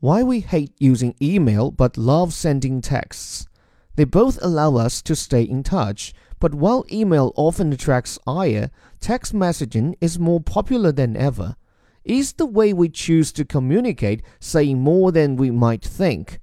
Why we hate using email but love sending texts. They both allow us to stay in touch, but while email often attracts ire, text messaging is more popular than ever. Is the way we choose to communicate saying more than we might think?